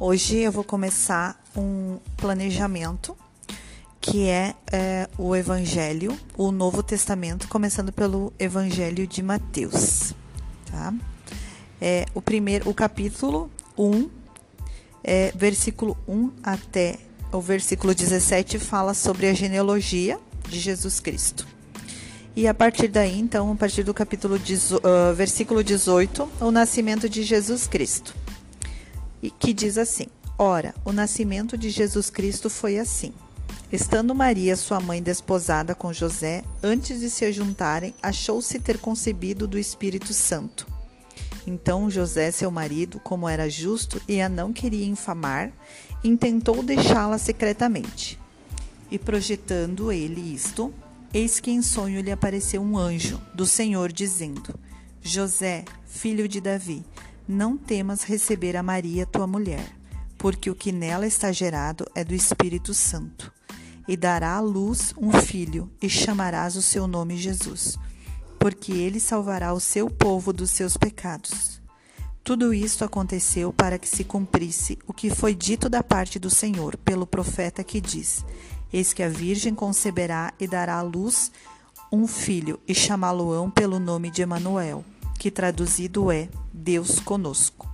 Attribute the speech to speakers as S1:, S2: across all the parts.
S1: Hoje eu vou começar um planejamento que é, é, o Evangelho, o Novo Testamento, começando pelo Evangelho de Mateus. Tá? É, o primeiro, o capítulo 1, é, versículo 1 até o versículo 17 fala sobre a genealogia de Jesus Cristo. E a partir daí, então, a partir do capítulo uh, versículo 18, o nascimento de Jesus Cristo. E que diz assim: Ora, o nascimento de Jesus Cristo foi assim. Estando Maria, sua mãe, desposada com José, antes de se juntarem, achou-se ter concebido do Espírito Santo. Então José, seu marido, como era justo e a não queria infamar, intentou deixá-la secretamente. E projetando ele isto, Eis que em sonho lhe apareceu um anjo do Senhor, dizendo: José, filho de Davi, não temas receber a Maria, tua mulher, porque o que nela está gerado é do Espírito Santo. E dará à luz um filho, e chamarás o seu nome Jesus, porque ele salvará o seu povo dos seus pecados. Tudo isto aconteceu para que se cumprisse o que foi dito da parte do Senhor pelo profeta que diz: Eis que a Virgem conceberá e dará à luz um filho, e chamá-lo-ão pelo nome de Emanuel, que traduzido é Deus conosco.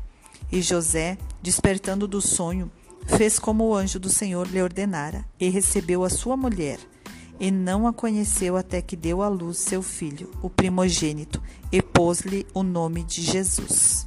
S1: E José, despertando do sonho, fez como o anjo do Senhor lhe ordenara, e recebeu a sua mulher, e não a conheceu até que deu à luz seu filho, o primogênito, e pôs-lhe o nome de Jesus.